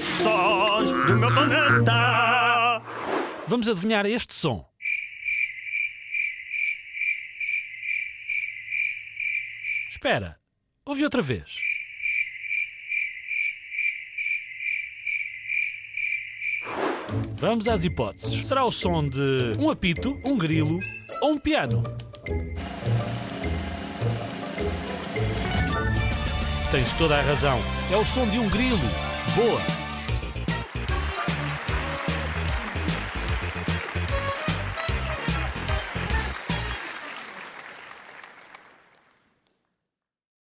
Sons do meu planeta. Vamos adivinhar este som. Espera, ouve outra vez. Vamos às hipóteses. Será o som de um apito, um grilo ou um piano? Tens toda a razão. É o som de um grilo. Boa!